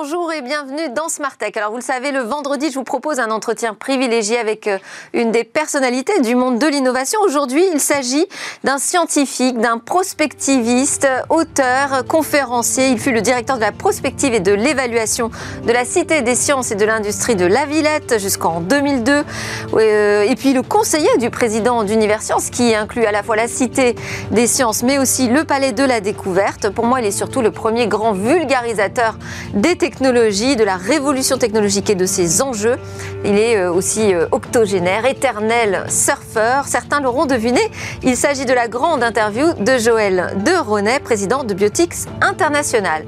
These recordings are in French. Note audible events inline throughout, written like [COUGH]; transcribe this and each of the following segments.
Bonjour et bienvenue dans Smart Tech. Alors vous le savez, le vendredi, je vous propose un entretien privilégié avec euh, une des personnalités du monde de l'innovation. Aujourd'hui, il s'agit d'un scientifique, d'un prospectiviste, auteur, conférencier. Il fut le directeur de la prospective et de l'évaluation de la Cité des sciences et de l'industrie de La Villette jusqu'en 2002. Euh, et puis le conseiller du président d'Universcience qui inclut à la fois la Cité des sciences mais aussi le Palais de la Découverte. Pour moi, il est surtout le premier grand vulgarisateur des technologies, de la révolution technologique et de ses enjeux. Il est euh, aussi euh, octogénaire, éternel surfeur. Certains l'auront deviné, il s'agit de la grande interview de Joël de Ronet, président de Biotics International.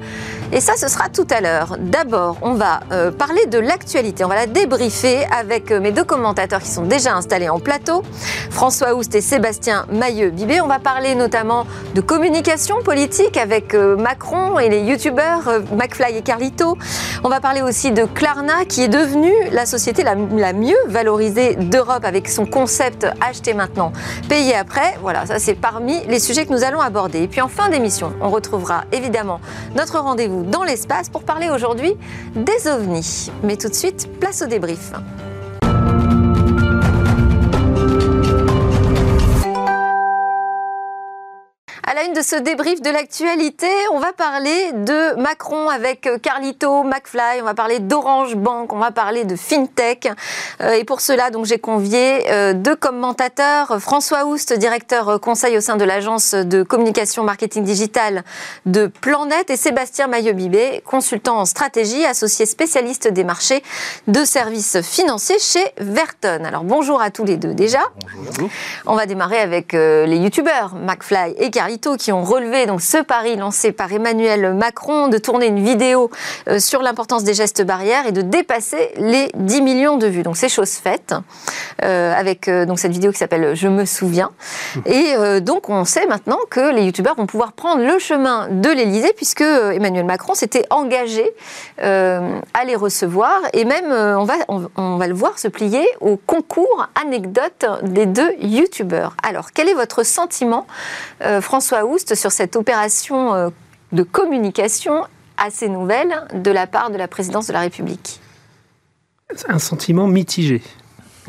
Et ça, ce sera tout à l'heure. D'abord, on va euh, parler de l'actualité. On va la débriefer avec euh, mes deux commentateurs qui sont déjà installés en plateau, François Oust et Sébastien Mailleux-Bibé. On va parler notamment de communication politique avec euh, Macron et les youtubeurs McFly et Carlito. On va parler aussi de Klarna qui est devenue la société la, la mieux valorisée d'Europe avec son concept acheter maintenant, payer après. Voilà, ça c'est parmi les sujets que nous allons aborder. Et puis en fin d'émission, on retrouvera évidemment notre rendez-vous dans l'espace pour parler aujourd'hui des ovnis. Mais tout de suite, place au débrief. La une de ce débrief de l'actualité, on va parler de Macron avec euh, Carlito, McFly, on va parler d'Orange Bank, on va parler de FinTech. Euh, et pour cela, donc, j'ai convié euh, deux commentateurs, François Oust, directeur conseil au sein de l'agence de communication marketing digital de Planète, et Sébastien Maillot-Bibé, consultant en stratégie, associé spécialiste des marchés de services financiers chez Verton. Alors bonjour à tous les deux déjà. Bonjour. On va démarrer avec les youtubeurs McFly et Carlito qui ont relevé donc ce pari lancé par Emmanuel Macron de tourner une vidéo euh, sur l'importance des gestes barrières et de dépasser les 10 millions de vues. Donc c'est chose faite euh, avec euh, donc cette vidéo qui s'appelle Je me souviens. Et donc on sait maintenant que les youtubeurs vont pouvoir prendre le chemin de l'Elysée puisque Emmanuel Macron s'était engagé à les recevoir et même on va on va le voir se plier au concours anecdote des deux youtubeurs. Alors quel est votre sentiment François Sur cette opération euh, de communication assez nouvelle de la part de la présidence de la République Un sentiment mitigé.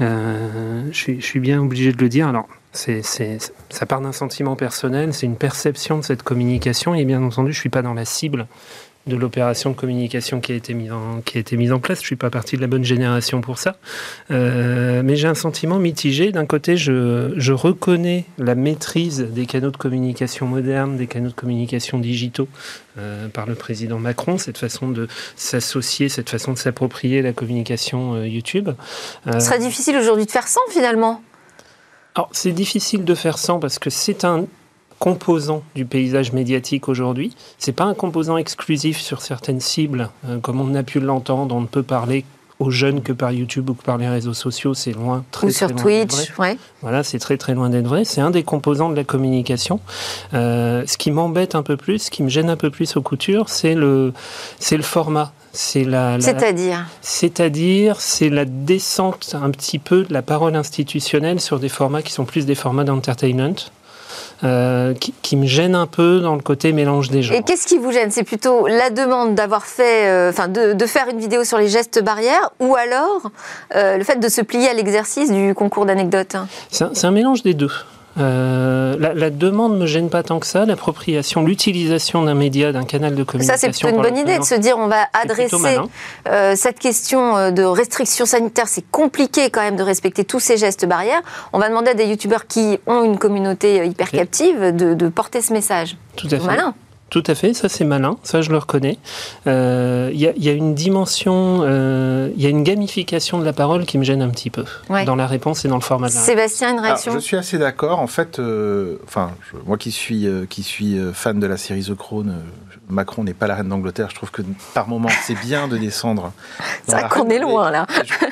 Euh, je, suis, bien obligé de le dire. Alors, ça part d'un sentiment personnel, c'est une perception de cette communication, et bien entendu, je ne suis pas dans la cible de l'opération de communication qui a été mise en, qui a été mise en place. Je ne suis pas partie de la bonne génération pour ça. Euh, mais j'ai un sentiment mitigé. D'un côté, je, je, reconnais la maîtrise des canaux de communication modernes, des canaux de communication digitaux euh, par le président Macron, cette façon de s'associer, cette façon de s'approprier la communication euh, YouTube. Ce serait difficile aujourd'hui de faire sans finalement? Alors, c'est difficile de faire sans parce que c'est un composant du paysage médiatique aujourd'hui. C'est pas un composant exclusif sur certaines cibles, euh, comme on a pu l'entendre. On ne peut parler aux jeunes que par YouTube ou que par les réseaux sociaux, c'est loin, très, ou sur Twitch, ouais. Voilà, c'est très très loin d'être vrai. C'est un des composants de la communication. Euh, ce qui m'embête un peu plus, ce qui me gêne un peu plus aux coutures, c'est le, c'est le format. C'est la, c'est-à-dire? C'est-à-dire, c'est la descente un petit peu de la parole institutionnelle sur des formats qui sont plus des formats d'entertainment. Euh, qui, me gêne un peu dans le côté mélange des genres. Et qu'est-ce qui vous gêne? C'est plutôt la demande d'avoir fait, euh, enfin, de, faire une vidéo sur les gestes barrières, ou alors euh, le fait de se plier à l'exercice du concours d'anecdotes? C'est un, mélange des deux. Euh, la, la, demande me gêne pas tant que ça. L'appropriation, l'utilisation d'un média, d'un canal de communication. Ça, c'est plutôt une bonne idée de se dire on va adresser euh, cette question euh, de restrictions sanitaires. C'est compliqué quand même de respecter tous ces gestes barrières. On va demander à des youtubeurs qui ont une communauté hyper captive de, porter ce message. Tout à fait. Malin. Tout à fait, ça c'est malin, ça je le reconnais. Il euh, y, a une dimension, il euh, y a une gamification de la parole qui me gêne un petit peu dans la réponse et dans le format de la Sébastien, une réaction Je suis assez d'accord. En fait, euh, enfin, moi qui suis, qui suis fan de la série The Crown, Macron n'est pas la reine d'Angleterre. Je trouve que par moment, c'est bien de descendre. [LAUGHS] C'est vrai qu'on est loin là.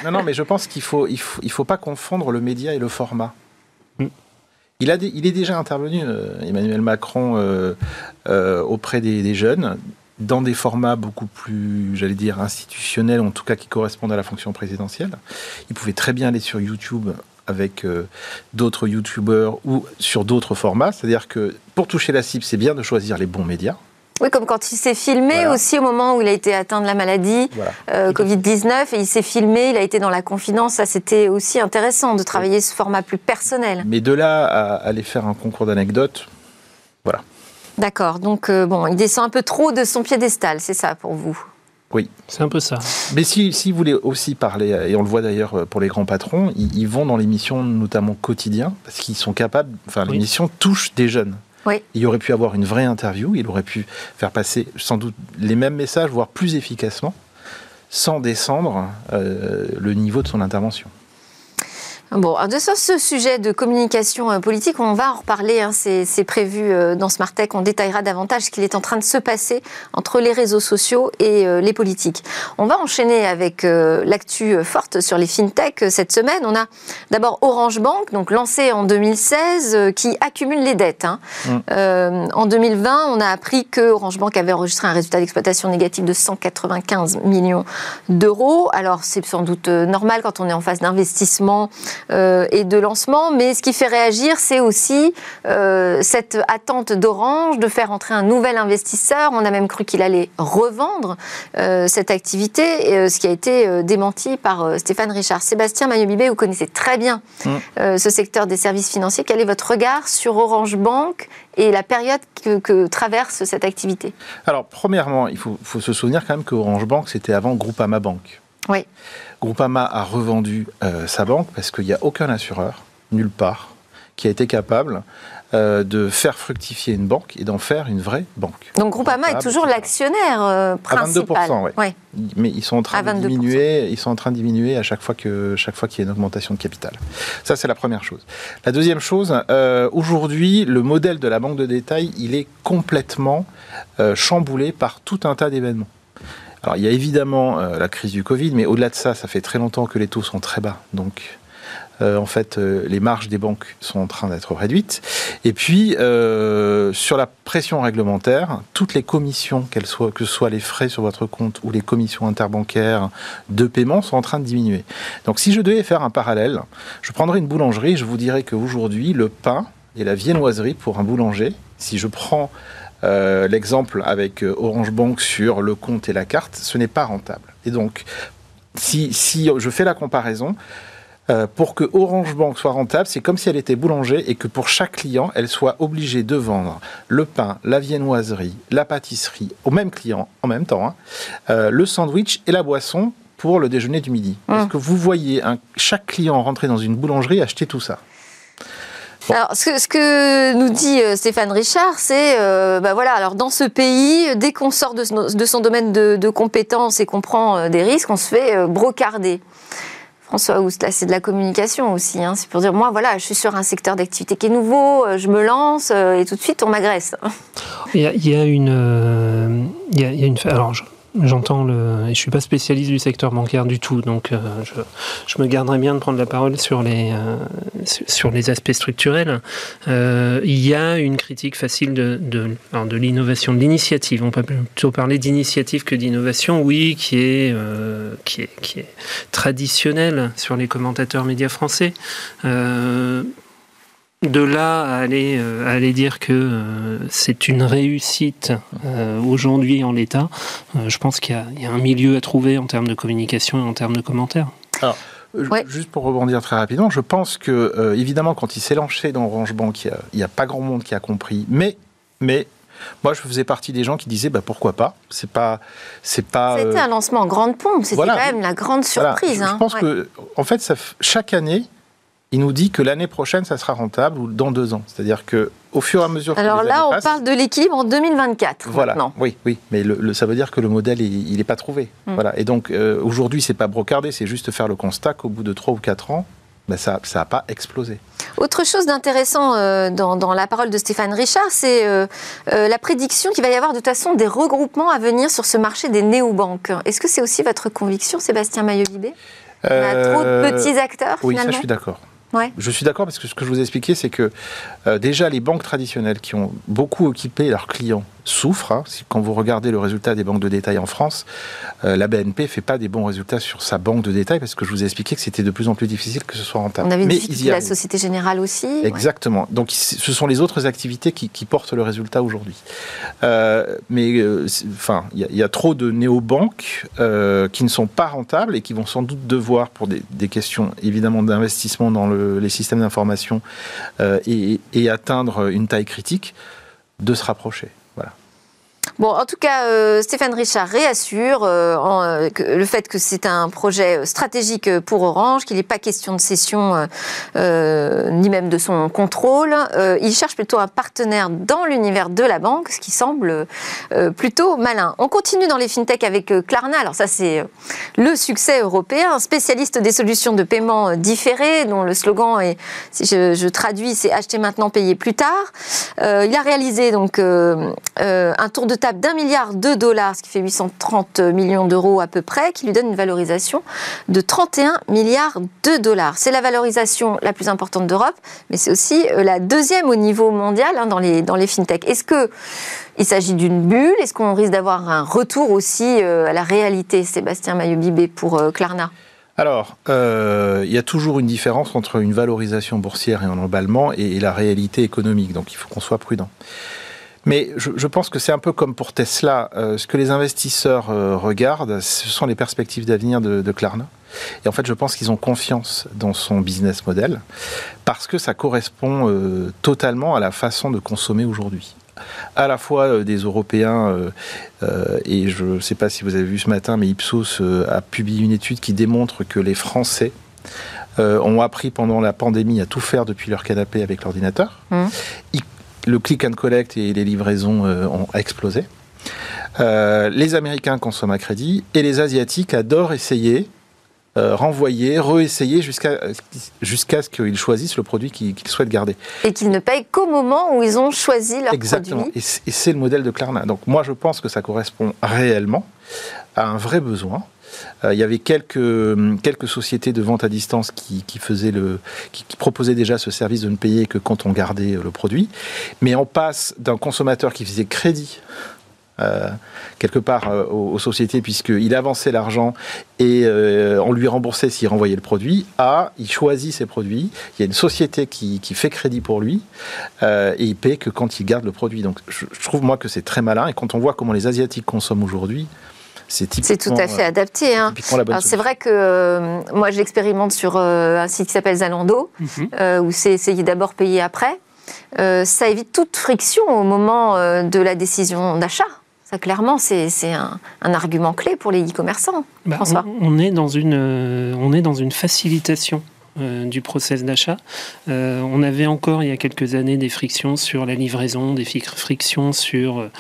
non, non, mais je pense qu'il faut, il faut, il faut pas confondre le média et le format. Il, a, il est déjà intervenu, euh, Emmanuel Macron, euh, euh, auprès des, jeunes, dans des formats beaucoup plus, j'allais dire, institutionnels, en tout cas qui correspondent à la fonction présidentielle. Il pouvait très bien aller sur YouTube avec d'autres YouTubeurs ou sur d'autres formats. C'est-à-dire que pour toucher la cible, c'est bien de choisir les bons médias. Oui, comme quand il s'est filmé aussi au moment où il a été atteint de la maladie, euh, Covid-19, et il s'est filmé, il a été dans la confidence. Ça, c'était aussi intéressant de travailler ce format plus personnel. Mais de là à aller faire un concours d'anecdotes, voilà. D'accord. Donc, euh, bon, il descend un peu trop de son piédestal, c'est ça pour vous? Oui. C'est un peu ça. Mais si, si, vous voulez aussi parler, et on le voit d'ailleurs pour les grands patrons, ils, vont dans l'émission notamment quotidien, parce qu'ils sont capables, enfin l'émission touche des jeunes. Il aurait pu avoir une vraie interview, il aurait pu faire passer sans doute les mêmes messages, voire plus efficacement, sans descendre euh, le niveau de son intervention. Bon, de ce sujet de communication euh, politique, on va en reparler. Hein, c'est prévu euh, dans Smart Tech. On détaillera davantage ce qu'il est en train de se passer entre les réseaux sociaux et euh, les politiques. On va enchaîner avec l'actu forte sur les fintech cette semaine. On a d'abord Orange Bank, donc lancé en 2016, qui accumule les dettes. Hein. Mmh. en 2020, on a appris que Orange Bank avait enregistré un résultat d'exploitation négatif de 195 millions d'euros. Alors, c'est sans doute normal quand on est en phase d'investissement et de lancement. Mais ce qui fait réagir, c'est aussi euh, cette attente d'Orange de faire entrer un nouvel investisseur. On a même cru qu'il allait revendre euh, cette activité, ce qui a été démenti par Stéphane Richard. Sébastien Maillot-Bibé, vous connaissez très bien mm. ce secteur des services financiers. Quel est votre regard sur Orange Bank et la période que, traverse cette activité? Alors, premièrement, il faut, faut se souvenir quand même que Orange Bank, c'était avant Groupama Bank. Oui. Groupama a revendu euh, sa banque parce qu'il n'y a aucun assureur, nulle part, qui a été capable euh, de faire fructifier une banque et d'en faire une vraie banque. Donc Groupama est toujours l'actionnaire euh, principal. À 22%, oui. Mais ils sont en train de diminuer, ils sont en train de diminuer à chaque fois que chaque fois qu'il y a une augmentation de capital. Ça c'est la première chose. La deuxième chose, aujourd'hui, le modèle de la banque de détail, il est complètement chamboulé par tout un tas d'événements. Alors il y a évidemment euh, la crise du Covid, mais au-delà de ça, ça fait très longtemps que les taux sont très bas. Donc euh, en fait, euh, les marges des banques sont en train d'être réduites. Et puis, sur la pression réglementaire, toutes les commissions, qu'elles soient, que ce soit les frais sur votre compte ou les commissions interbancaires de paiement, sont en train de diminuer. Donc, si je devais faire un parallèle, je prendrais une boulangerie, je vous dirais qu'aujourd'hui, le pain et la viennoiserie pour un boulanger, si je prends euh, l'exemple avec euh, Orange Bank sur le compte et la carte, ce n'est pas rentable. Et donc, si, si je fais la comparaison, euh, pour que Orange Bank soit rentable, c'est comme si elle était boulanger et que pour chaque client, elle soit obligée de vendre le pain, la viennoiserie, la pâtisserie au même client en même temps, hein, le sandwich et la boisson pour le déjeuner du midi. Est-ce que vous voyez chaque client rentrer dans une boulangerie acheter tout ça? Alors, ce que, nous dit euh, Stéphane Richard, c'est, euh, bah voilà, alors dans ce pays, dès qu'on sort de, son domaine de, compétences et qu'on prend euh, des risques, on se fait brocarder. François Oust, là, c'est de la communication aussi. Hein. C'est pour dire, moi, voilà, je suis sur un secteur d'activité qui est nouveau, je me lance et tout de suite, on m'agresse. Il y a, une, il y a, une, alors, J'entends le. Je suis pas spécialiste du secteur bancaire du tout, donc euh, je, me garderai bien de prendre la parole sur les, euh, sur les aspects structurels. Euh, il y a une critique facile de l'innovation, de l'initiative. On peut plutôt parler d'initiative que d'innovation, oui, qui est, qui, est, qui est traditionnelle sur les commentateurs médias français de là à aller, euh, aller dire que euh, c'est une réussite euh, aujourd'hui en l'état, je pense qu'il y, a un milieu à trouver en termes de communication et en termes de commentaires. Alors, Juste pour rebondir très rapidement, je pense que, évidemment, quand il s'est lancé dans Orange Bank, il n'y a, pas grand monde qui a compris. Mais, mais moi, je faisais partie des gens qui disaient bah, pourquoi pas. C'est pas, c'est pas. C'était un lancement en grande pompe. C'était quand même la grande surprise. Je, hein. pense que, en fait, ça, chaque année, il nous dit que l'année prochaine, ça sera rentable ou dans deux ans. C'est-à-dire que au fur et à mesure. Alors là, on parle de l'équilibre en 2024. Voilà. Oui, oui, mais ça veut dire que le modèle, il n'est pas trouvé. Hmm. Voilà. Et donc euh, aujourd'hui, c'est pas brocardé, c'est juste faire le constat qu'au bout de trois ou quatre ans, ben, ça n'a pas explosé. Autre chose d'intéressant euh, dans, la parole de Stéphane Richard, c'est euh, la prédiction qu'il va y avoir de toute façon des regroupements à venir sur ce marché des néobanques. Est-ce que c'est aussi votre conviction, Sébastien Maillot-Libé? On a trop de petits acteurs Oui, ça je suis d'accord. Je suis d'accord parce que ce que je vous ai c'est que euh, déjà les banques traditionnelles qui ont beaucoup équipé leurs clients souffre. Hein. Quand vous regardez le résultat des banques de détail en France, euh, la BNP fait pas des bons résultats sur sa banque de détail parce que je vous ai expliqué que c'était de plus en plus difficile que ce soit rentable. On avait Mais la Société Générale aussi. Exactement. Donc ce sont les autres activités qui, portent le résultat aujourd'hui. Euh, mais euh, enfin, il y, a trop de néobanques qui ne sont pas rentables et qui vont sans doute devoir, pour des, questions évidemment d'investissement dans les systèmes d'information et, et atteindre une taille critique, de se rapprocher. Bon, en tout cas, euh, Stéphane Richard réassure euh, euh, le fait que c'est un projet stratégique pour Orange, qu'il n'est pas question de cession ni même de son contrôle. il cherche plutôt un partenaire dans l'univers de la banque, ce qui semble plutôt malin. On continue dans les fintechs avec Klarna. Alors ça, c'est le succès européen, spécialiste des solutions de paiement différées, dont le slogan est, si je, je traduis, c'est acheter maintenant, payer plus tard. il a réalisé donc un tour de table d'un milliard de dollars, ce qui fait 830 millions d'euros à peu près, qui lui donne une valorisation de 31 milliards de dollars. C'est la valorisation la plus importante d'Europe, mais c'est aussi euh, la deuxième au niveau mondial hein, dans, les, dans les fintechs. Est-ce que il s'agit d'une bulle? Est-ce qu'on risque d'avoir un retour aussi euh, à la réalité, Sébastien Maillot-Bibé, pour euh, Klarna alors, il y a toujours une différence entre une valorisation boursière et un emballement et la réalité économique, donc il faut qu'on soit prudent. Mais je, pense que c'est un peu comme pour Tesla. Euh, ce que les investisseurs euh, regardent, ce sont les perspectives d'avenir de, de, Klarna. Et en fait, je pense qu'ils ont confiance dans son business model parce que ça correspond euh, totalement à la façon de consommer aujourd'hui à la fois des Européens, et je ne sais pas si vous avez vu ce matin, mais Ipsos a publié une étude qui démontre que les Français ont appris pendant la pandémie à tout faire depuis leur canapé avec l'ordinateur. Mmh le click and collect et les livraisons euh, ont explosé. Euh, les Américains consomment à crédit et les Asiatiques adorent essayer, euh, renvoyer, réessayer jusqu'à jusqu'à ce qu'ils choisissent le produit qu'ils souhaitent garder. Et qu'ils ne payent qu'au moment où ils ont choisi leur Exactement. produit. Exactement. Et c'est le modèle de Klarna. Donc moi, je pense que ça correspond réellement à un vrai besoin. Euh, il y avait quelques, hum, quelques sociétés de vente à distance qui, faisaient le, qui, proposaient déjà ce service de ne payer que quand on gardait euh, le produit. Mais on passe d'un consommateur qui faisait crédit euh, quelque part aux, sociétés puisqu'il avançait l'argent et on lui remboursait s'il renvoyait le produit, à il choisit ses produits, il y a une société qui, fait crédit pour lui et il paie que quand il garde le produit. Donc je, je trouve moi que c'est très malin et quand on voit comment les Asiatiques consomment aujourd'hui, c'est tout à fait adapté. Hein. C'est vrai que euh, moi, j'expérimente sur euh, un site qui s'appelle Zalando, mhm. euh, où c'est essayer d'abord payer après. ça évite toute friction au moment de la décision d'achat. Ça, clairement, c'est un, argument clé pour les e-commerçants. Bah, on, est dans une, on est dans une facilitation du process d'achat. on avait encore il y a quelques années des frictions sur la livraison, des frictions sur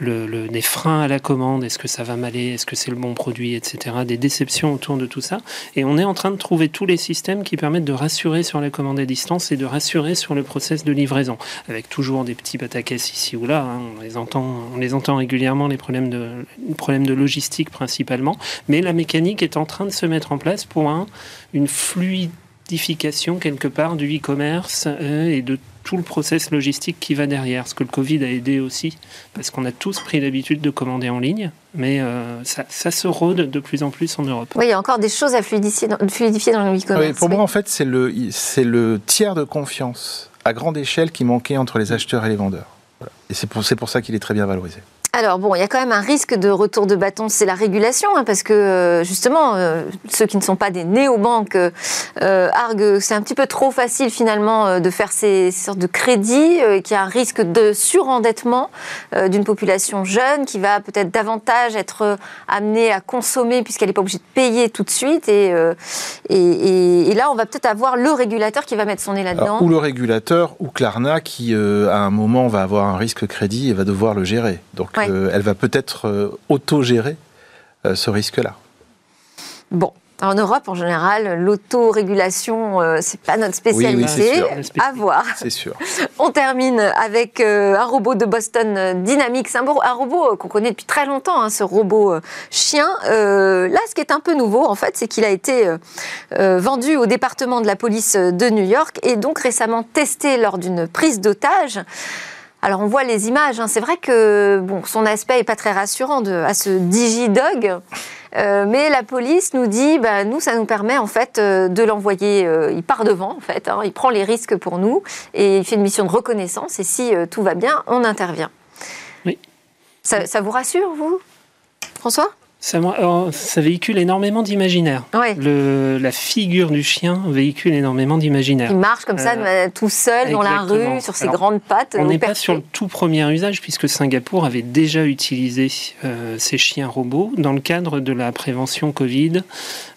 le, des freins à la commande, est-ce que ça va m'aller, est-ce que c'est le bon produit, etc. Des déceptions autour de tout ça. Et on est en train de trouver tous les systèmes qui permettent de rassurer sur la commande à distance et de rassurer sur le process de livraison, avec toujours des petits pataquès ici ou là. Hein. On, les entend, on les entend régulièrement, les problèmes de, problèmes de logistique principalement. Mais la mécanique est en train de se mettre en place pour un, une fluidification quelque part du e-commerce euh, et de tout le process logistique qui va derrière. Ce que le Covid a aidé aussi, parce qu'on a tous pris l'habitude de commander en ligne, mais euh, ça, se rôde de plus en plus en Europe. Oui, il y a encore des choses à fluidifier dans, fluidifier dans le e-commerce. pour moi, en fait, c'est le, le tiers de confiance à grande échelle qui manquait entre les acheteurs et les vendeurs. Et c'est pour, pour ça qu'il est très bien valorisé. Alors bon, il y a quand même un risque de retour de bâton, c'est la régulation, hein, parce que euh, justement, euh, ceux qui ne sont pas des néobanques euh, arguent c'est un petit peu trop facile finalement de faire ces, sortes de crédits, qu'il y a un risque de surendettement d'une population jeune qui va peut-être davantage être amenée à consommer puisqu'elle n'est pas obligée de payer tout de suite. Et, et, là, on va peut-être avoir le régulateur qui va mettre son nez là-dedans. Ou le régulateur, ou Klarna qui, à un moment, va avoir un risque crédit et va devoir le gérer. Donc euh, elle va peut-être euh, auto-gérer euh, ce risque-là. Bon, en Europe, en général, l'autorégulation, euh, c'est pas notre spécialité. à voir. C'est sûr. [LAUGHS] On termine avec un robot de Boston Dynamics, un, un robot qu'on connaît depuis très longtemps, hein, ce robot chien. là, ce qui est un peu nouveau, en fait, c'est qu'il a été vendu au département de la police de New York et donc récemment testé lors d'une prise d'otage. Alors on voit les images, hein. c'est vrai que bon, son aspect n'est pas très rassurant de, à ce digidog, euh, mais la police nous dit, bah, nous ça nous permet en fait euh, de l'envoyer, euh, il part devant en fait, hein. il prend les risques pour nous et il fait une mission de reconnaissance et si tout va bien, on intervient. Oui. ça vous rassure vous, François? Ça, véhicule énormément d'imaginaire. La figure du chien véhicule énormément d'imaginaire. Il marche comme ça, euh, tout seul dans la rue, sur ses grandes pattes. On n'est pas sur le tout premier usage, puisque Singapour avait déjà utilisé euh, ces chiens robots dans le cadre de la prévention Covid.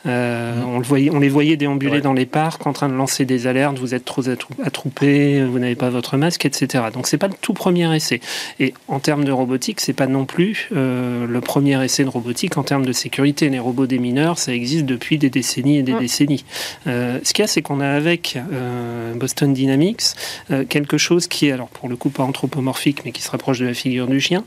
Euh, on, le voyait, on les voyait déambuler dans les parcs en train de lancer des alertes, vous êtes trop attroupé, vous n'avez pas votre masque, etc. Donc c'est pas le tout premier essai. Et en termes de robotique, c'est pas non plus le premier essai de robotique en termes de sécurité. Les robots des mineurs, ça existe depuis des décennies et des mm. décennies. Euh, ce qu'il y a, c'est qu'on a avec euh, Boston Dynamics euh, quelque chose qui est, alors pour le coup, pas anthropomorphique, mais qui se rapproche de la figure du chien,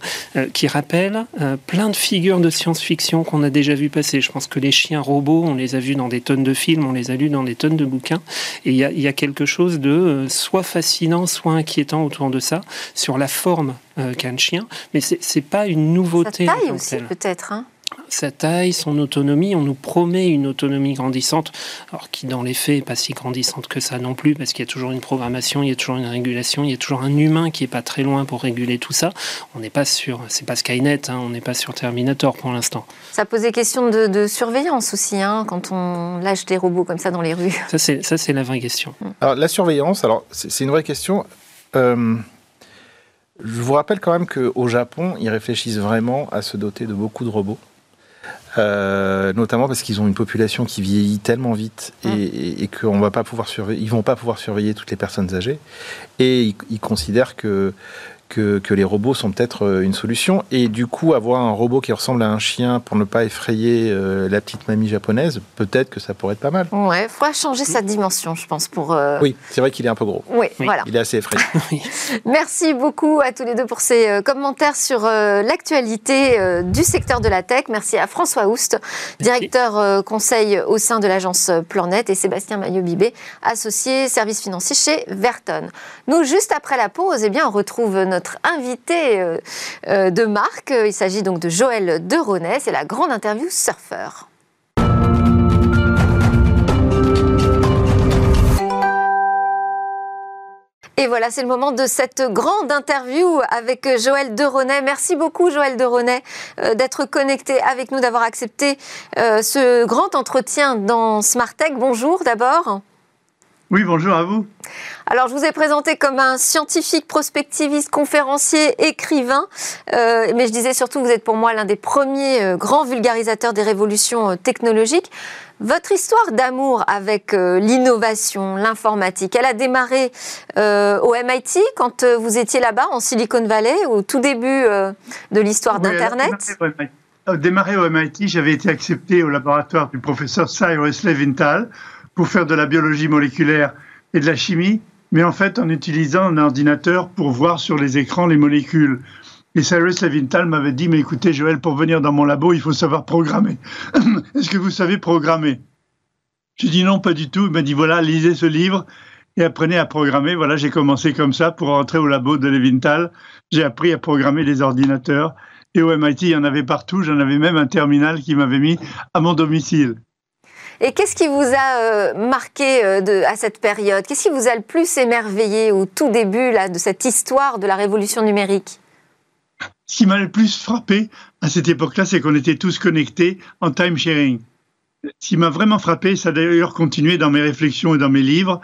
qui rappelle plein de figures de science-fiction qu'on a déjà vu passer. Je pense que les chiens robots, on les a vus dans des tonnes de films, on les a lus dans des tonnes de bouquins. Et il y, y a, quelque chose de soit fascinant, soit inquiétant autour de ça, sur la forme qu'a le chien. Mais c'est pas une nouveauté. Sa taille aussi, peut-être. Hein sa taille, son autonomie. On nous promet une autonomie grandissante, alors qui dans les faits n'est pas si grandissante que ça non plus, parce qu'il y a toujours une programmation, il y a toujours une régulation, il y a toujours un humain qui est pas très loin pour réguler tout ça. On n'est pas sur, c'est pas Skynet, hein, on n'est pas sur Terminator pour l'instant. Ça pose des questions de, surveillance aussi, hein, quand on lâche des robots comme ça dans les rues. [LAUGHS] Ça c'est, ça c'est la vraie question. Mm. Alors la surveillance, alors c'est, une vraie question. Euh, je vous rappelle quand même qu'au Japon, ils réfléchissent vraiment à se doter de beaucoup de robots. Euh, notamment parce qu'ils ont une population qui vieillit tellement vite et, hum. et, qu'on va pas pouvoir surveiller, ils vont pas pouvoir surveiller toutes les personnes âgées. Et ils considèrent que que, les robots sont peut-être euh, une solution. Et du coup, avoir un robot qui ressemble à un chien pour ne pas effrayer euh, la petite mamie japonaise, peut-être que ça pourrait être pas mal. Ouais, il faudra changer sa dimension, je pense. pour. Euh, oui, c'est vrai qu'il est un peu gros. Oui, voilà. Il est assez effrayant. [LAUGHS] Merci beaucoup à tous les deux pour ces commentaires sur l'actualité du secteur de la tech. Merci à François Oust, directeur conseil au sein de l'agence Planète, et Sébastien Maillot-Bibé, associé service financier chez Verton. Nous, juste après la pause, eh bien, on retrouve notre notre invité euh, euh, de marque. Il s'agit donc de Joël Deronet. C'est la grande interview surfeur. Et voilà, c'est le moment de cette grande interview avec Joël Deronet. Merci beaucoup, Joël Deronet, euh, d'être connecté avec nous, d'avoir accepté ce grand entretien dans Smart Tech. Bonjour d'abord. Oui, bonjour à vous. Alors, je vous ai présenté comme un scientifique, prospectiviste, conférencier, écrivain, euh, mais je disais surtout, vous êtes pour moi l'un des premiers euh, grands vulgarisateurs des révolutions euh, technologiques. Votre histoire d'amour avec l'innovation, l'informatique, elle a démarré au MIT quand vous étiez là-bas, en Silicon Valley, au tout début de l'histoire d'Internet? Démarré au MIT, j'avais été accepté au laboratoire du professeur Cyrus Levinthal pour faire de la biologie moléculaire et de la chimie, mais en fait en utilisant un ordinateur pour voir sur les écrans les molécules. Et Cyrus Levinthal m'avait dit, mais écoutez Joël, pour venir dans mon labo, il faut savoir programmer. [LAUGHS] Est-ce que vous savez programmer? J'ai dit non, pas du tout. Il m'a dit, voilà, lisez ce livre et apprenez à programmer. Voilà, j'ai commencé comme ça pour rentrer au labo de Levinthal. J'ai appris à programmer les ordinateurs. Et au MIT, il y en avait partout. J'en avais même un terminal qui m'avait mis à mon domicile. Et qu'est-ce qui vous a euh, marqué euh, à cette période? Qu'est-ce qui vous a le plus émerveillé au tout début là, de cette histoire de la révolution numérique? Ce qui m'a le plus frappé à cette époque-là, c'est qu'on était tous connectés en time sharing. Ce qui m'a vraiment frappé, ça a d'ailleurs continué dans mes réflexions et dans mes livres,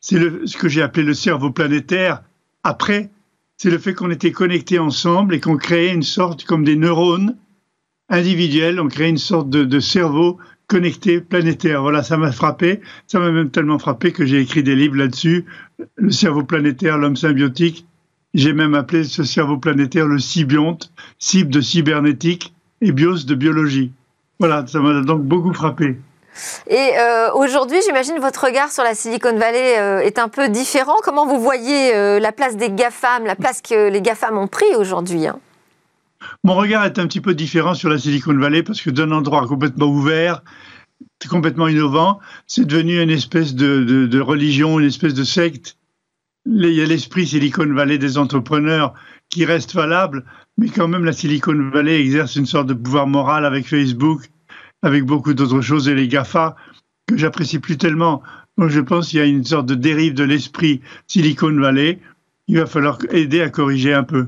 c'est ce que j'ai appelé le cerveau planétaire. Après, c'est le fait qu'on était connectés ensemble et qu'on créait une sorte comme des neurones individuels, on créait une sorte de cerveau connecté planétaire. Voilà, ça m'a frappé. Ça m'a même tellement frappé que j'ai écrit des livres là-dessus. Le cerveau planétaire, l'homme symbiotique. J'ai même appelé ce cerveau planétaire le sybionte, cyb de cybernétique et bios de biologie. Voilà, ça m'a donc beaucoup frappé. Et euh, aujourd'hui, j'imagine votre regard sur la Silicon Valley euh, est un peu différent. Comment vous voyez euh, la place des GAFAM, la place que les GAFAM ont pris aujourd'hui hein? Mon regard est un petit peu différent sur la Silicon Valley parce que d'un endroit complètement ouvert, complètement innovant, c'est devenu une espèce de, religion, une espèce de secte il y a l'esprit Silicon Valley des entrepreneurs qui reste valable, mais quand même la Silicon Valley exerce une sorte de pouvoir moral avec Facebook, avec beaucoup d'autres choses et les GAFA que j'apprécie plus tellement. Donc je pense qu'il y a une sorte de dérive de l'esprit Silicon Valley. Il va falloir aider à corriger un peu.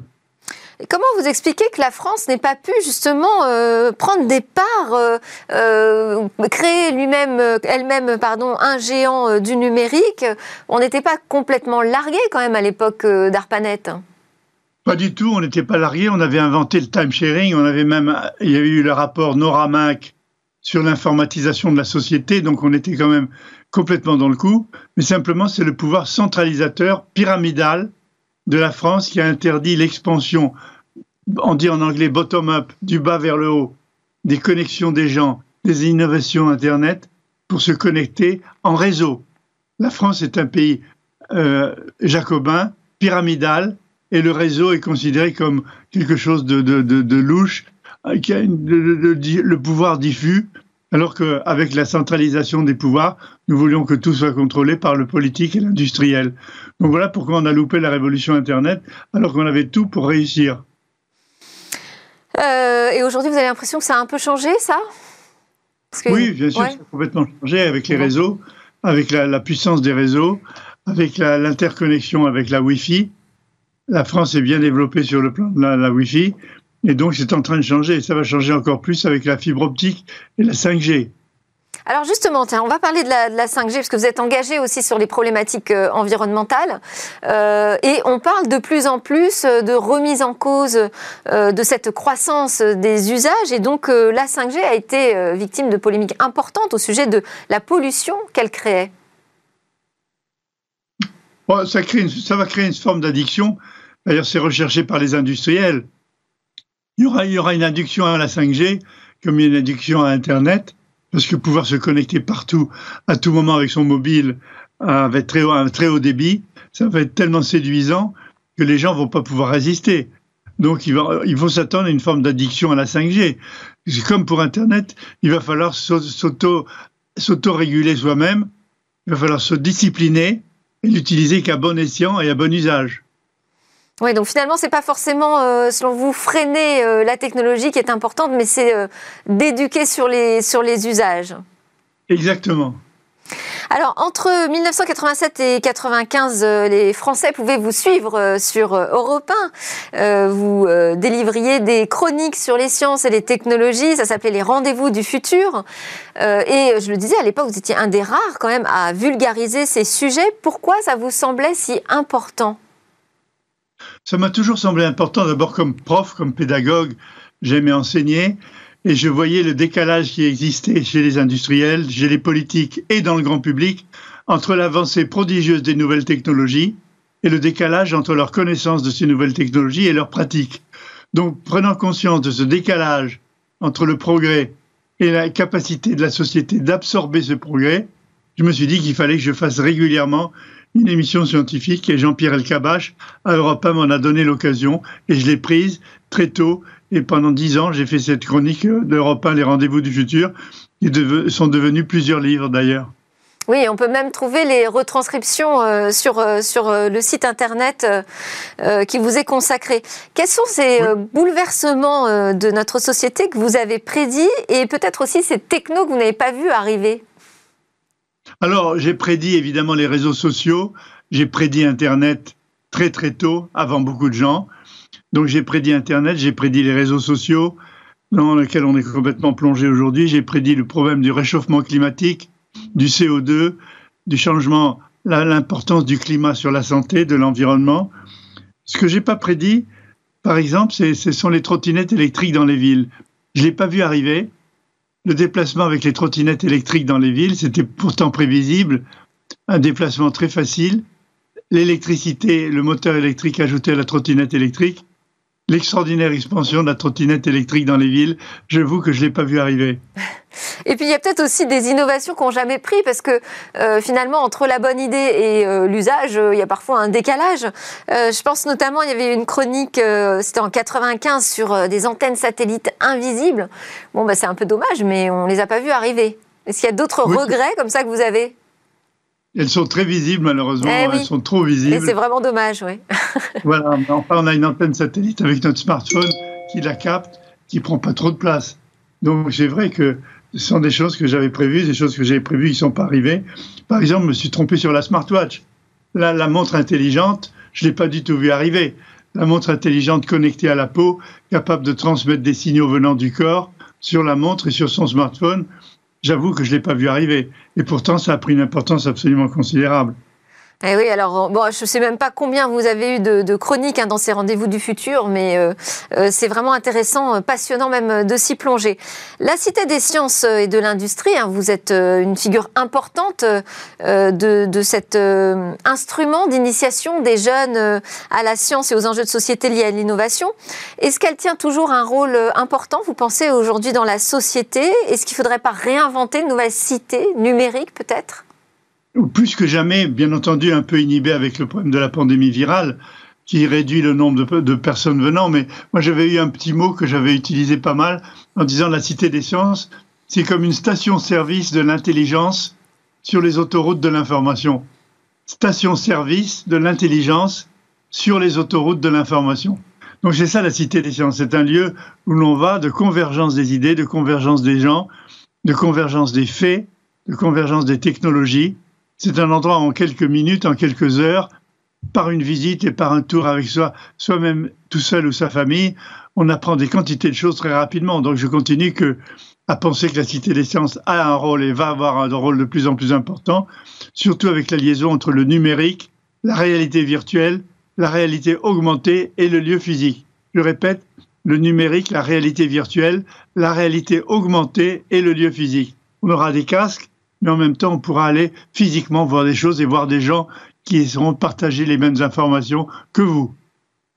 Comment vous expliquez que la France n'ait pas pu justement euh, prendre des parts, euh, euh, créer lui-même, elle-même, pardon, un géant du numérique? On n'était pas complètement largué quand même à l'époque d'Arpanet. Pas du tout, on n'était pas largué. On avait inventé le time sharing. On avait même, il y a eu le rapport Nora Mac sur l'informatisation de la société, donc on était quand même complètement dans le coup, mais simplement c'est le pouvoir centralisateur pyramidal de la France qui a interdit l'expansion, on dit en anglais bottom-up, du bas vers le haut, des connexions des gens, des innovations Internet pour se connecter en réseau. La France est un pays euh, jacobin, pyramidal, et le réseau est considéré comme quelque chose de, louche euh, qui a le pouvoir diffus, alors qu'avec la centralisation des pouvoirs, nous voulions que tout soit contrôlé par le politique et l'industriel. Donc voilà pourquoi on a loupé la révolution Internet, alors qu'on avait tout pour réussir. Euh, et aujourd'hui, vous avez l'impression que ça a un peu changé, ça? Oui, bien sûr, ça a complètement changé avec les réseaux, avec la, puissance des réseaux, avec l'interconnexion avec la Wi-Fi. La France est bien développée sur le plan de la Wi-Fi. Et donc, c'est en train de changer. Et ça va changer encore plus avec la fibre optique et la 5G. Alors justement, on va parler de la, 5G parce que vous êtes engagé aussi sur les problématiques euh, environnementales euh, et on parle de plus en plus euh, de remise en cause de cette croissance des usages et donc la 5G a été victime de polémiques importantes au sujet de la pollution qu'elle créait. ça, va créer une forme d'addiction. D'ailleurs, c'est recherché par les industriels. Il y, aura, une addiction à la 5G comme une addiction à Internet, parce que pouvoir se connecter partout, à tout moment avec son mobile, avec très un très haut débit, ça va être tellement séduisant que les gens vont pas pouvoir résister. Donc il, va, il faut s'attendre à une forme d'addiction à la 5G. Comme pour Internet, il va falloir s'auto-réguler soi-même, il va falloir se discipliner et l'utiliser qu'à bon escient et à bon usage. Oui, donc finalement, c'est pas forcément, euh, selon vous, freiner euh, la technologie qui est importante, mais c'est euh, d'éduquer sur les, sur les usages. Exactement. Alors, entre 1987 et 95, les Français pouvaient vous suivre sur Europe 1. vous délivriez des chroniques sur les sciences et les technologies. Ça s'appelait les rendez-vous du futur. et je le disais, à l'époque, vous étiez un des rares quand même à vulgariser ces sujets. Pourquoi ça vous semblait si important? Ça m'a toujours semblé important, d'abord comme prof, comme pédagogue, j'aimais enseigner et je voyais le décalage qui existait chez les industriels, chez les politiques et dans le grand public entre l'avancée prodigieuse des nouvelles technologies et le décalage entre leur connaissance de ces nouvelles technologies et leur pratique. Donc, prenant conscience de ce décalage entre le progrès et la capacité de la société d'absorber ce progrès, je me suis dit qu'il fallait que je fasse régulièrement une émission scientifique et Jean-Pierre Elkabach à Europe 1 m'en a donné l'occasion et je l'ai prise très tôt et pendant dix ans j'ai fait cette chronique d'Europe 1 les rendez-vous du futur qui sont devenus plusieurs livres d'ailleurs. Oui, on peut même trouver les retranscriptions euh, sur, euh, sur euh, le site internet qui vous est consacré. Quels sont ces bouleversements de notre société que vous avez prédits et peut-être aussi ces technos que vous n'avez pas vus arriver? Alors, j'ai prédit évidemment les réseaux sociaux, j'ai prédit Internet très très tôt, avant beaucoup de gens. Donc j'ai prédit Internet, j'ai prédit les réseaux sociaux dans lesquels on est complètement plongé aujourd'hui. J'ai prédit le problème du réchauffement climatique, du CO2, du changement, l'importance du climat sur la santé, de l'environnement. Ce que j'ai pas prédit, par exemple, ce sont les trottinettes électriques dans les villes. Je l'ai pas vu arriver le déplacement avec les trottinettes électriques dans les villes, c'était pourtant prévisible, un déplacement très facile. L'électricité, le moteur électrique ajouté à la trottinette électrique, l'extraordinaire expansion de la trottinette électrique dans les villes, je vous que je ne l'ai pas vu arriver. [LAUGHS] Et puis il y a peut-être aussi des innovations qui n'ont jamais pris parce que euh, finalement entre la bonne idée et euh, l'usage, euh, il y a parfois un décalage. je pense notamment, il y avait une chronique, c'était en 95 sur des antennes satellites invisibles. Bon, bah, c'est un peu dommage, mais on ne les a pas vues arriver. Est-ce qu'il y a d'autres regrets comme ça que vous avez? Elles sont très visibles, malheureusement. Eh elles sont trop visibles. Et c'est vraiment dommage, oui. [LAUGHS] voilà. Enfin, on a une antenne satellite avec notre smartphone qui la capte, qui prend pas trop de place. Donc, c'est vrai que ce sont des choses que j'avais prévues, des choses que j'avais prévues qui ne sont pas arrivées. Par exemple, je me suis trompé sur la smartwatch. Là, la montre intelligente, je ne l'ai pas du tout vu arriver. La montre intelligente connectée à la peau, capable de transmettre des signaux venant du corps sur la montre et sur son smartphone, j'avoue que je ne l'ai pas vu arriver. Et pourtant, ça a pris une importance absolument considérable. Eh oui, alors bon, je ne sais même pas combien vous avez eu de, chroniques hein, dans ces rendez-vous du futur, mais euh, euh, c'est vraiment intéressant, euh, passionnant même de s'y plonger. La Cité des sciences et de l'industrie, hein, vous êtes une figure importante de, de, cet instrument d'initiation des jeunes à la science et aux enjeux de société liés à l'innovation. Est-ce qu'elle tient toujours un rôle important, vous pensez, aujourd'hui dans la société? Est-ce qu'il ne faudrait pas réinventer une nouvelle cité numérique peut-être? Plus que jamais, bien entendu, un peu inhibé avec le problème de la pandémie virale qui réduit le nombre de, personnes venant. Mais moi, j'avais eu un petit mot que j'avais utilisé pas mal en disant la cité des sciences, c'est comme une station-service de l'intelligence sur les autoroutes de l'information. Station-service de l'intelligence sur les autoroutes de l'information. Donc c'est ça la cité des sciences. C'est un lieu où l'on va de convergence des idées, de convergence des gens, de convergence des faits, de convergence des technologies, c'est un endroit en quelques minutes, en quelques heures, par une visite et par un tour avec soi, soi-même tout seul ou sa famille, on apprend des quantités de choses très rapidement. Donc je continue à penser que la Cité des sciences a un rôle et va avoir un rôle de plus en plus important, surtout avec la liaison entre le numérique, la réalité virtuelle, la réalité augmentée et le lieu physique. Je répète, le numérique, la réalité virtuelle, la réalité augmentée et le lieu physique. On aura des casques, mais en même temps, on pourra aller physiquement voir des choses et voir des gens qui seront partager les mêmes informations que vous.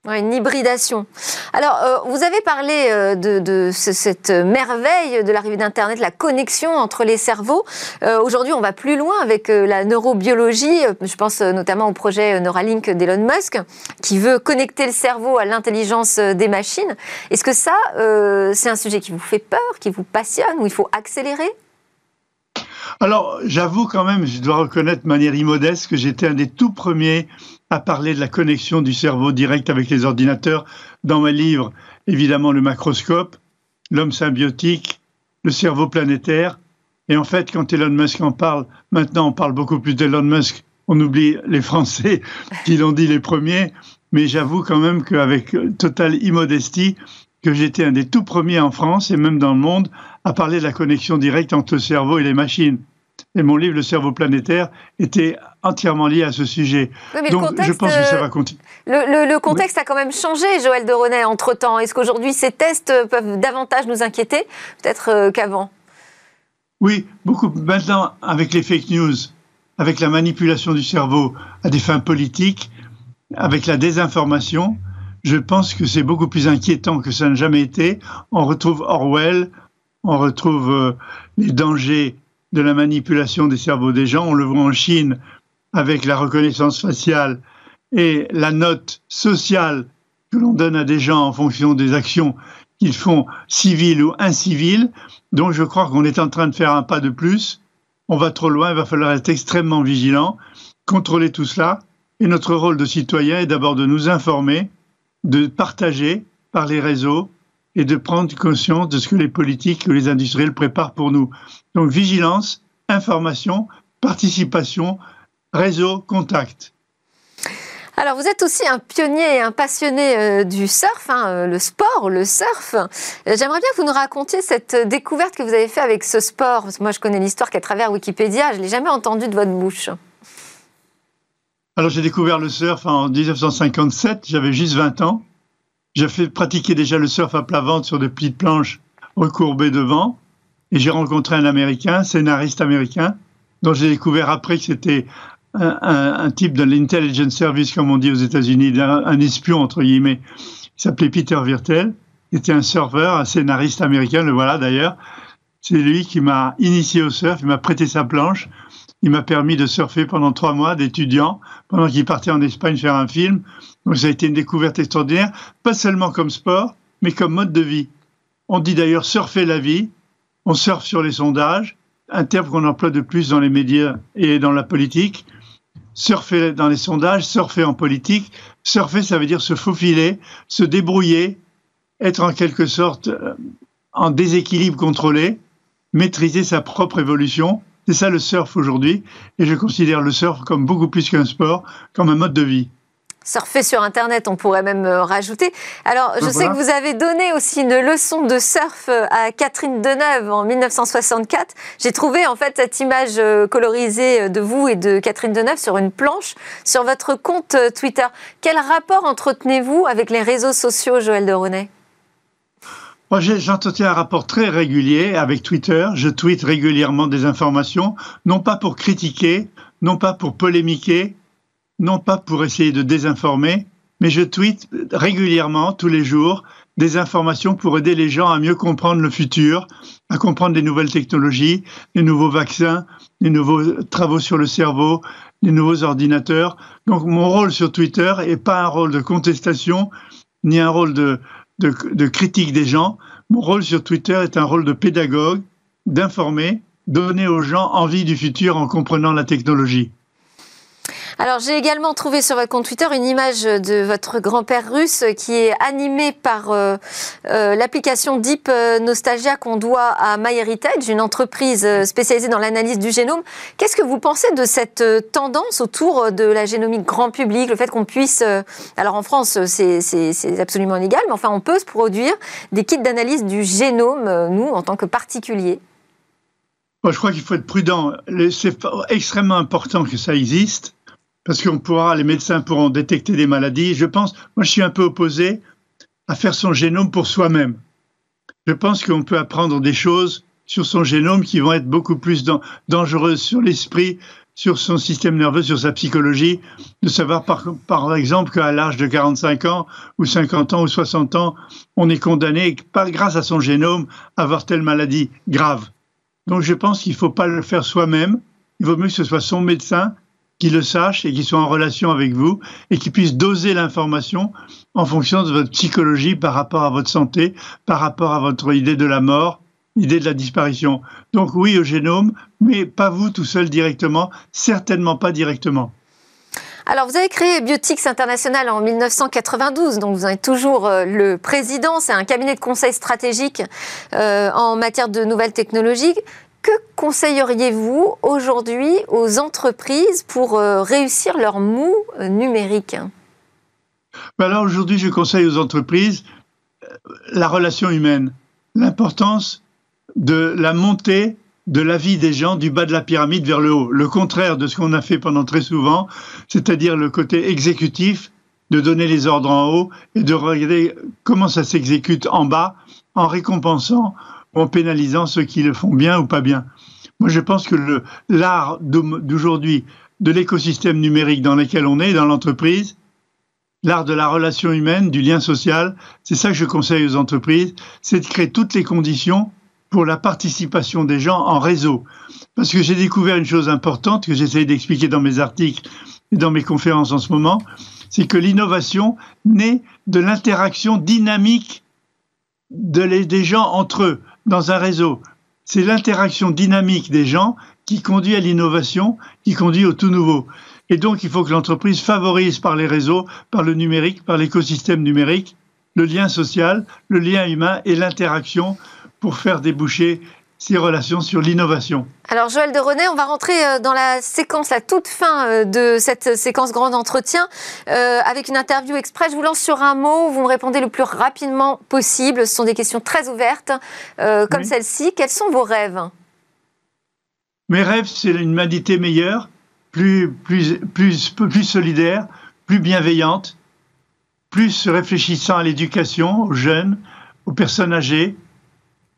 une hybridation. Alors, euh, vous avez parlé euh, de, cette merveille de l'arrivée d'Internet, la connexion entre les cerveaux. Euh, aujourd'hui, on va plus loin avec la neurobiologie. Je pense notamment au projet Neuralink d'Elon Musk, qui veut connecter le cerveau à l'intelligence des machines. Est-ce que ça, c'est un sujet qui vous fait peur, qui vous passionne, où il faut accélérer? Alors, j'avoue quand même, je dois reconnaître de manière immodeste que j'étais un des tout premiers à parler de la connexion du cerveau direct avec les ordinateurs dans mes livres. Évidemment, le macroscope, l'homme symbiotique, le cerveau planétaire. Et en fait, quand Elon Musk en parle, maintenant on parle beaucoup plus d'Elon Musk. On oublie les Français [LAUGHS] qui l'ont dit les premiers. Mais j'avoue quand même qu'avec totale immodestie, que j'étais un des tout premiers en France et même dans le monde à parler de la connexion directe entre le cerveau et les machines. Et mon livre, Le cerveau planétaire, était entièrement lié à ce sujet. Donc je pense que ça va continuer. Le, contexte a quand même changé, Joël de René, entre-temps. Est-ce qu'aujourd'hui, ces tests peuvent davantage nous inquiéter, peut-être euh, qu'avant? Oui, beaucoup. Maintenant, avec les fake news, avec la manipulation du cerveau à des fins politiques, avec la désinformation, je pense que c'est beaucoup plus inquiétant que ça n'a jamais été. On retrouve Orwell, on retrouve euh, les dangers de la manipulation des cerveaux des gens. On le voit en Chine avec la reconnaissance faciale et la note sociale que l'on donne à des gens en fonction des actions qu'ils font civiles ou inciviles. Donc je crois qu'on est en train de faire un pas de plus. On va trop loin, il va falloir être extrêmement vigilant, contrôler tout cela. Et notre rôle de citoyen est d'abord de nous informer, de partager par les réseaux et de prendre conscience de ce que les politiques ou les industriels préparent pour nous. Donc vigilance, information, participation, réseau, contact. Alors, vous êtes aussi un pionnier et un passionné euh, du surf, hein, euh, le sport, le surf. Euh, j'aimerais bien que vous nous racontiez cette découverte que vous avez faite avec ce sport. Parce que moi, je connais l'histoire qu'à travers Wikipédia. Je ne l'ai jamais entendu de votre bouche. Alors j'ai découvert le surf en 1957, j'avais juste 20 ans. J'ai fait pratiquer déjà le surf à plat ventre sur des petites planches recourbées devant. Et j'ai rencontré un Américain, scénariste américain, dont j'ai découvert après que c'était un, type de l'intelligence service, comme on dit aux États-Unis, un, espion entre guillemets. Il s'appelait Peter Virtel. Il était un surfeur, un scénariste américain, le voilà d'ailleurs. C'est lui qui m'a initié au surf, il m'a prêté sa planche. Il m'a permis de surfer pendant trois mois d'étudiant, pendant qu'il partait en Espagne faire un film. Donc ça a été une découverte extraordinaire, pas seulement comme sport, mais comme mode de vie. On dit d'ailleurs surfer la vie, on surfe sur les sondages, un terme qu'on emploie de plus dans les médias et dans la politique. Surfer dans les sondages, surfer en politique. Surfer, ça veut dire se faufiler, se débrouiller, être en quelque sorte euh, en déséquilibre contrôlé, maîtriser sa propre évolution. C'est ça le surf aujourd'hui. Et je considère le surf comme beaucoup plus qu'un sport, comme un mode de vie surfer sur Internet, on pourrait même euh, rajouter. Alors, je sais que vous avez donné aussi une leçon de surf euh, à Catherine Deneuve en 1964. J'ai trouvé en fait cette image euh, colorisée de vous et de Catherine Deneuve sur une planche sur votre compte Twitter. Quel rapport entretenez-vous avec les réseaux sociaux, Joël de René? Moi, j'entretiens un rapport très régulier avec Twitter. Je tweete régulièrement des informations, non pas pour critiquer, non pas pour polémiquer, non pas pour essayer de désinformer, mais je tweete régulièrement, tous les jours, des informations pour aider les gens à mieux comprendre le futur, à comprendre les nouvelles technologies, les nouveaux vaccins, les nouveaux travaux sur le cerveau, les nouveaux ordinateurs. Donc mon rôle sur Twitter n'est pas un rôle de contestation, ni un rôle de, de, de critique des gens. Mon rôle sur Twitter est un rôle de pédagogue, d'informer, donner aux gens envie du futur en comprenant la technologie. Alors j'ai également trouvé sur votre compte Twitter une image de votre grand-père russe qui est animé par euh, euh, l'application Deep Nostalgia qu'on doit à MyHeritage, une entreprise euh, spécialisée dans l'analyse du génome. Qu'est-ce que vous pensez de cette tendance autour de la génomique grand public, le fait qu'on puisse, alors en France c'est absolument illégal, mais enfin on peut se produire des kits d'analyse du génome, nous en tant que particuliers? Je crois qu'il faut être prudent. C'est extrêmement important que ça existe parce qu'on pourra, les médecins pourront détecter des maladies. Je pense, moi je suis un peu opposé à faire son génome pour soi-même. Je pense qu'on peut apprendre des choses sur son génome qui vont être beaucoup plus dangereuses sur l'esprit, sur son système nerveux, sur sa psychologie, de savoir par, par exemple qu'à l'âge de 45 ans ou 50 ans ou 60 ans, on est condamné, pas grâce à son génome, à avoir telle maladie grave. Donc je pense qu'il ne faut pas le faire soi-même, il vaut mieux que ce soit son médecin qui le sache et qui soit en relation avec vous et qui puisse doser l'information en fonction de votre psychologie par rapport à votre santé, par rapport à votre idée de la mort, idée de la disparition. Donc oui au génome, mais pas vous tout seul directement, certainement pas directement. Alors, vous avez créé Biotics International en 1992, donc vous en êtes toujours euh, le président. C'est un cabinet de conseil stratégique euh, en matière de nouvelles technologies. Que conseilleriez-vous aujourd'hui aux entreprises pour euh, réussir leur mou euh, numérique? Ben Là, aujourd'hui, je conseille aux entreprises euh, la relation humaine, l'importance de la montée de la vie des gens du bas de la pyramide vers le haut. Le contraire de ce qu'on a fait pendant très souvent, c'est-à-dire le côté exécutif, de donner les ordres en haut et de regarder comment ça s'exécute en bas en récompensant en pénalisant ceux qui le font bien ou pas bien. Moi, je pense que l'art d'aujourd'hui, de l'écosystème numérique dans lequel on est, dans l'entreprise, l'art de la relation humaine, du lien social, c'est ça que je conseille aux entreprises, c'est de créer toutes les conditions pour la participation des gens en réseau. Parce que j'ai découvert une chose importante que j'essaie d'expliquer dans mes articles et dans mes conférences en ce moment, c'est que l'innovation naît de l'interaction dynamique des gens entre eux dans un réseau. C'est l'interaction dynamique des gens qui conduit à l'innovation, qui conduit au tout nouveau. Et donc, il faut que l'entreprise favorise par les réseaux, par le numérique, par l'écosystème numérique, le lien social, le lien humain et l'interaction pour faire déboucher ces relations sur l'innovation. Alors Joël de René, on va rentrer euh, dans la séquence, la toute fin euh, de cette séquence grand entretien euh, avec une interview express. Je vous lance sur un mot, vous me répondez le plus rapidement possible. Ce sont des questions très ouvertes comme celle-ci. Quels sont vos rêves? Mes rêves, c'est une humanité meilleure, plus, plus, plus, plus solidaire, plus bienveillante, plus réfléchissant à l'éducation, aux jeunes, aux personnes âgées,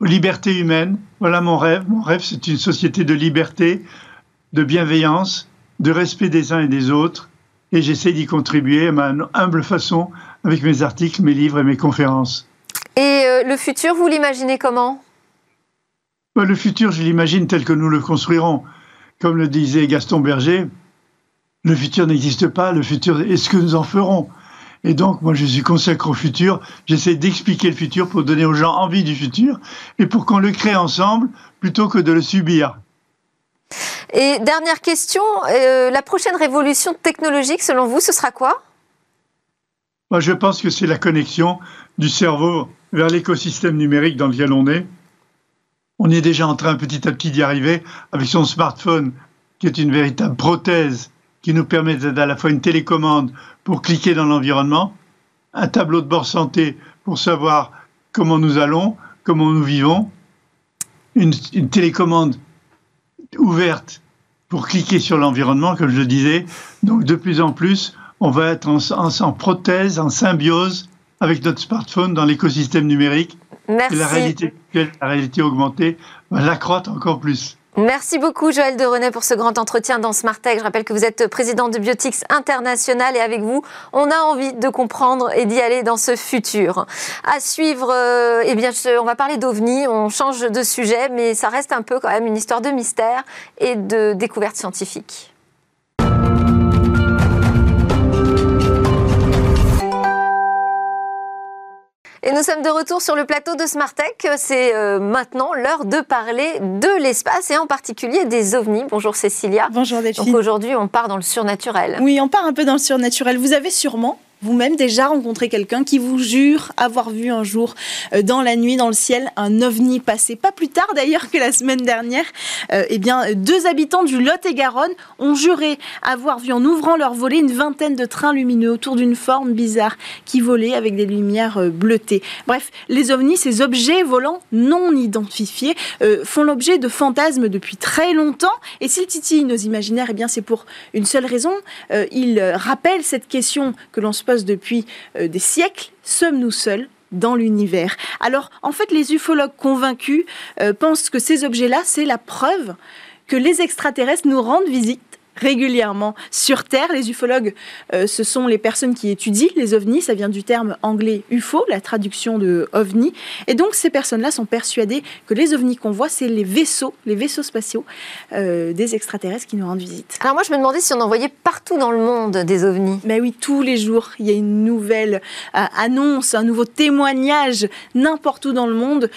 aux libertés humaines. Voilà mon rêve. Mon rêve, c'est une société de liberté, de bienveillance, de respect des uns et des autres. Et j'essaie d'y contribuer à ma humble façon avec mes articles, mes livres et mes conférences. Et euh, le futur, vous l'imaginez comment? Bah, Le futur, je l'imagine tel que nous le construirons. Comme le disait Gaston Berger, le futur n'existe pas, le futur est ce que nous en ferons. Et donc, moi, je suis consacré au futur. J'essaie d'expliquer le futur pour donner aux gens envie du futur et pour qu'on le crée ensemble plutôt que de le subir. Et dernière question, euh, la prochaine révolution technologique, selon vous, ce sera quoi? Moi, je pense que c'est la connexion du cerveau vers l'écosystème numérique dans lequel on est. On est déjà en train petit à petit d'y arriver avec son smartphone, qui est une véritable prothèse qui nous permet d'à la fois une télécommande pour cliquer dans l'environnement, un tableau de bord santé pour savoir comment nous allons, comment nous vivons, une, télécommande ouverte pour cliquer sur l'environnement, comme je le disais. Donc de plus en plus, on va être en, en prothèse, en symbiose avec notre smartphone dans l'écosystème numérique. Merci. Et la réalité, la réalité augmentée va l'accroître encore plus. Merci beaucoup Joël de René pour ce grand entretien dans Smart Tech. Je rappelle que vous êtes président de Biotix International et avec vous, on a envie de comprendre et d'y aller dans ce futur. À suivre, euh, eh bien, on va parler d'OVNI, on change de sujet, mais ça reste un peu quand même une histoire de mystère et de découverte scientifique. Et nous sommes de retour sur le plateau de Smartech. C'est euh, maintenant l'heure de parler de l'espace et en particulier des ovnis. Bonjour Cécilia. Bonjour Delphine. Donc aujourd'hui, on part dans le surnaturel. Oui, on part un peu dans le surnaturel. Vous avez sûrement vous-même déjà rencontré quelqu'un qui vous jure avoir vu un jour euh, dans la nuit, dans le ciel, un ovni passer. Pas plus tard d'ailleurs que la semaine dernière, euh, eh bien, deux habitants du Lot-et-Garonne ont juré avoir vu en ouvrant leur volet une vingtaine de trains lumineux autour d'une forme bizarre qui volait avec des lumières euh, bleutées. Bref, les ovnis, ces objets volants non identifiés, font l'objet de fantasmes depuis très longtemps. Et s'ils titillent nos imaginaires, eh bien, c'est pour une seule raison. ils rappellent cette question que l'on se depuis euh, des siècles, sommes-nous seuls dans l'univers? Alors, en fait, les ufologues convaincus euh, pensent que ces objets-là, c'est la preuve que les extraterrestres nous rendent visite régulièrement sur Terre. Les ufologues, euh, ce sont les personnes qui étudient les ovnis. Ça vient du terme anglais UFO, la traduction de ovni. Et donc, ces personnes-là sont persuadées que les ovnis qu'on voit, c'est les vaisseaux, les vaisseaux spatiaux euh, des extraterrestres qui nous rendent visite. Alors moi, je me demandais si on en voyait partout dans le monde des ovnis. Mais oui, tous les jours, il y a une nouvelle euh, annonce, un nouveau témoignage n'importe où dans le monde.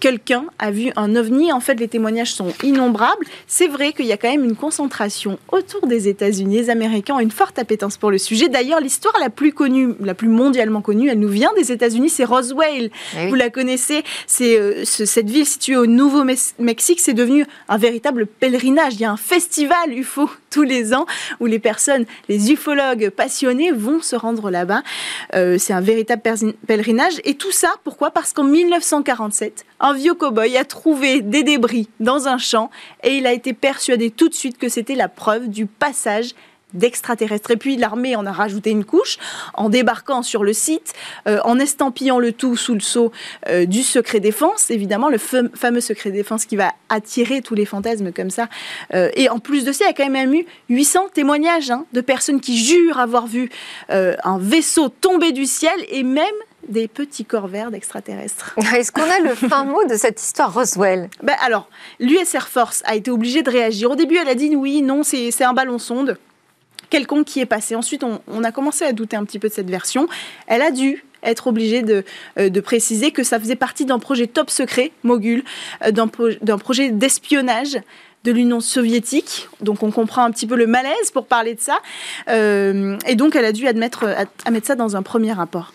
Quelqu'un a vu un ovni. En fait, les témoignages sont innombrables. C'est vrai qu'il y a quand même une concentration autour des États-Unis. Les Américains ont une forte appétence pour le sujet. D'ailleurs, l'histoire la plus connue, la plus mondialement connue, elle nous vient des États-Unis, c'est Roswell. Eh Vous la connaissez, c'est euh, cette ville située au Nouveau-Mexique, c'est devenu un véritable pèlerinage. Il y a un festival UFO tous les ans où les personnes, les ufologues passionnés vont se rendre là-bas. Euh, c'est un véritable pèlerinage. Et tout ça, pourquoi? Parce qu'en 1947, un vieux cow-boy a trouvé des débris dans un champ et il a été persuadé tout de suite que c'était la preuve du passage d'extraterrestres. Et puis l'armée en a rajouté une couche en débarquant sur le site, euh, en estampillant le tout sous le sceau euh, du secret défense, évidemment le fameux secret défense qui va attirer tous les fantasmes comme ça. Euh, et en plus de ça, il y a quand même eu 800 témoignages hein, de personnes qui jurent avoir vu un vaisseau tomber du ciel et même des petits corps verts d'extraterrestres. [LAUGHS] Est-ce qu'on a le fin mot de cette histoire Roswell? Ben Alors, l'US Air Force a été obligée de réagir. Au début, elle a dit oui, non, c'est un ballon sonde quelconque qui est passé. Ensuite, on, a commencé à douter un petit peu de cette version. Elle a dû être obligée de, euh, préciser que ça faisait partie d'un projet top secret, Mogul, euh, d'un projet d'espionnage de l'Union soviétique. Donc on comprend un petit peu le malaise pour parler de ça. Euh, et donc elle a dû admettre, à, mettre ça dans un premier rapport.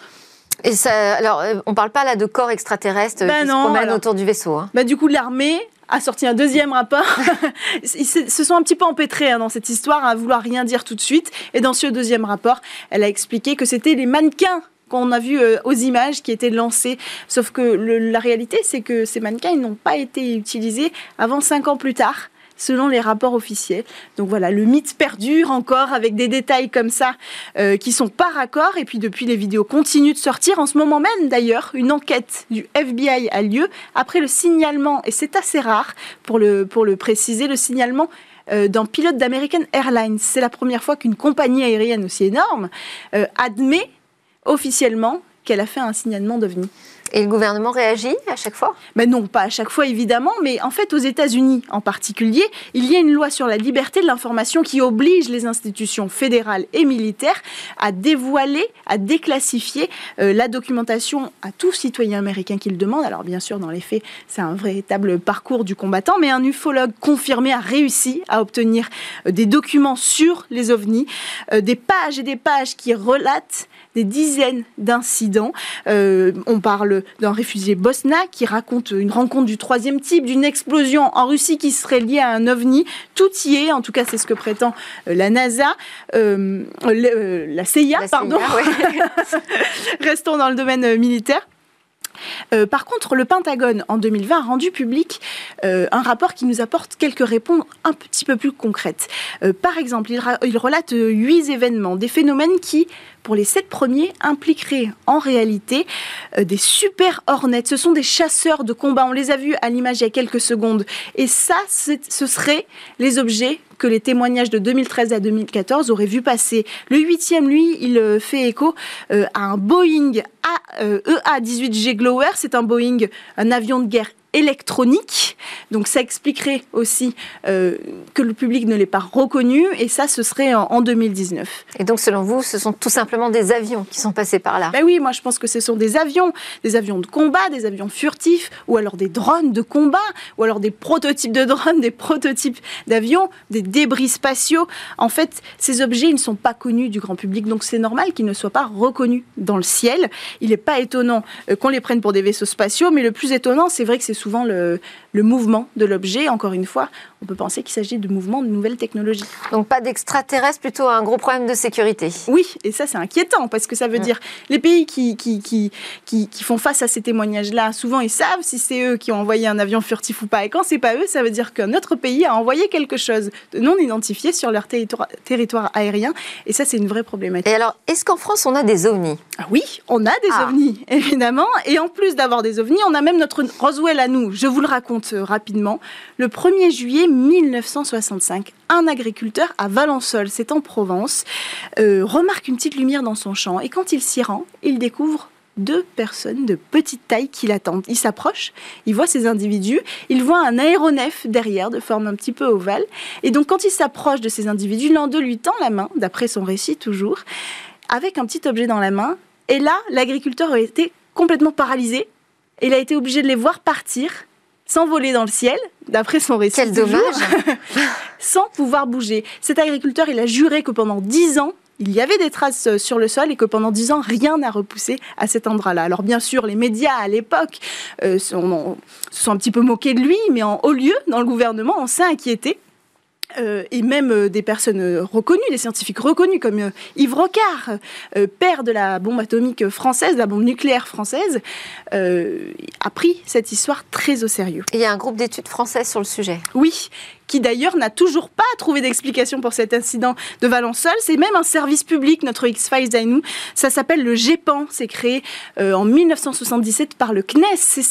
Et ça, alors, euh, on parle pas là de corps extraterrestres bah qui se promènent autour du vaisseau. Hein. Bah, du coup, l'armée a sorti un deuxième rapport. [LAUGHS] Ils se sont un petit peu empêtrés hein, dans cette histoire à vouloir rien dire tout de suite. Et dans ce deuxième rapport, elle a expliqué que c'était les mannequins qu'on a vus euh, aux images qui étaient lancés. Sauf que la réalité, c'est que ces mannequins n'ont pas été utilisés avant cinq ans plus tard selon les rapports officiels. Donc voilà, le mythe perdure encore avec des détails comme ça euh, qui sont par accord. Et puis depuis, les vidéos continuent de sortir. En ce moment même, d'ailleurs, une enquête du FBI a lieu après le signalement, et c'est assez rare pour le, préciser, le signalement euh, d'un pilote d'American Airlines. C'est la première fois qu'une compagnie aérienne aussi énorme euh, admet officiellement qu'elle a fait un signalement d'OVNI. Et le gouvernement réagit à chaque fois? Ben Non, pas à chaque fois évidemment, mais en fait aux États-Unis en particulier, il y a une loi sur la liberté de l'information qui oblige les institutions fédérales et militaires à dévoiler, à déclassifier euh, la documentation à tout citoyen américain qui le demande. Alors bien sûr, dans les faits, c'est un véritable parcours du combattant, mais un ufologue confirmé a réussi à obtenir euh, des documents sur les ovnis, euh, des pages et des pages qui relatent des dizaines d'incidents. Euh, on parle d'un réfugié bosnaque qui raconte une rencontre du troisième type, d'une explosion en Russie qui serait liée à un ovni. Tout y est, en tout cas c'est ce que prétend euh, la NASA, euh, la CIA, pardon. [LAUGHS] Restons dans le domaine militaire. Euh, par contre, le Pentagone, en 2020, a rendu public euh, un rapport qui nous apporte quelques réponses un petit peu plus concrètes. Euh, par exemple, il, relate huit événements, des phénomènes qui, pour les sept premiers, impliqueraient en réalité des super hornets. Ce sont des chasseurs de combat. On les a vus à l'image il y a quelques secondes. Et ça, ce seraient les objets que les témoignages de 2013 à 2014 auraient vu passer. Le huitième, lui, il euh, fait écho euh, à un Boeing EA-18G e Glower. C'est un Boeing, un avion de guerre électronique. Donc ça expliquerait aussi euh, que le public ne l'ait pas reconnu et ça ce serait en, 2019. Et donc selon vous, ce sont tout simplement des avions qui sont passés par là? Ben oui, moi je pense que ce sont des avions, des avions de combat, des avions furtifs ou alors des drones de combat ou alors des prototypes de drones, des prototypes d'avions, des débris spatiaux. En fait, ces objets ils ne sont pas connus du grand public donc c'est normal qu'ils ne soient pas reconnus dans le ciel. Il n'est pas étonnant euh, qu'on les prenne pour des vaisseaux spatiaux mais le plus étonnant, c'est vrai que c'est souvent le, mouvement de l'objet. Encore une fois, on peut penser qu'il s'agit de mouvements de nouvelles technologies. Donc pas d'extraterrestres, plutôt un gros problème de sécurité. Oui, et ça c'est inquiétant parce que ça veut dire les pays qui, qui, qui, qui, font face à ces témoignages-là, souvent ils savent si c'est eux qui ont envoyé un avion furtif ou pas. Et quand c'est pas eux, ça veut dire qu'un autre pays a envoyé quelque chose de non identifié sur leur territoire, territoire aérien. Et ça c'est une vraie problématique. Et alors, est-ce qu'en France on a des ovnis? Ah Oui, on a des ah. ovnis, [LAUGHS] évidemment. Et en plus d'avoir des ovnis, on a même notre Roswell à Je vous le raconte euh, rapidement. Le 1er juillet 1965, un agriculteur à Valençol, c'est en Provence, euh, remarque une petite lumière dans son champ et quand il s'y rend, il découvre deux personnes de petite taille qui l'attendent. Il s'approche, il voit ces individus, il voit un aéronef derrière de forme un petit peu ovale. Et donc quand il s'approche de ces individus, l'un d'eux lui tend la main, d'après son récit toujours, avec un petit objet dans la main. Et là, l'agriculteur a été complètement paralysé. Il a été obligé de les voir partir s'envoler dans le ciel, d'après son récit. Quel dommage [LAUGHS] Sans pouvoir bouger. Cet agriculteur, il a juré que pendant dix ans, il y avait des traces euh, sur le sol et que pendant dix ans, rien n'a repoussé à cet endroit-là. Alors bien sûr, les médias à l'époque euh, se sont un petit peu moqués de lui, mais en haut lieu, dans le gouvernement, on s'est inquiété. Euh, et même euh, des personnes euh, reconnues, des scientifiques reconnus comme Yves Rocard, père de la bombe atomique française, de la bombe nucléaire française, a pris cette histoire très au sérieux. il y a un groupe d'études françaises sur le sujet? Oui, qui d'ailleurs n'a toujours pas trouvé d'explication pour cet incident de Valençol. C'est même un service public, notre X-Files à nous. Ça s'appelle le GEPAN. C'est créé euh, en 1977 par le CNES. C'est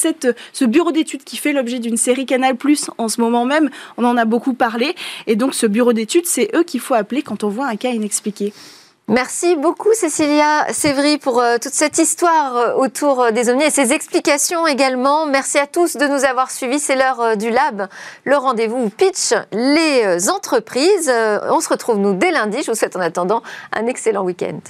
ce bureau d'études qui fait l'objet d'une série Canal+, en ce moment même. On en a beaucoup parlé. Et donc, ce bureau d'études, c'est eux qu'il faut appeler quand on voit un cas inexpliqué. Merci beaucoup Cécilia Sévry pour euh, toute cette histoire euh, autour euh, des ovnis et ces explications également. Merci à tous de nous avoir suivis. C'est l'heure du lab, le rendez-vous pitch les entreprises. On se retrouve nous dès lundi. Je vous souhaite en attendant un excellent week-end.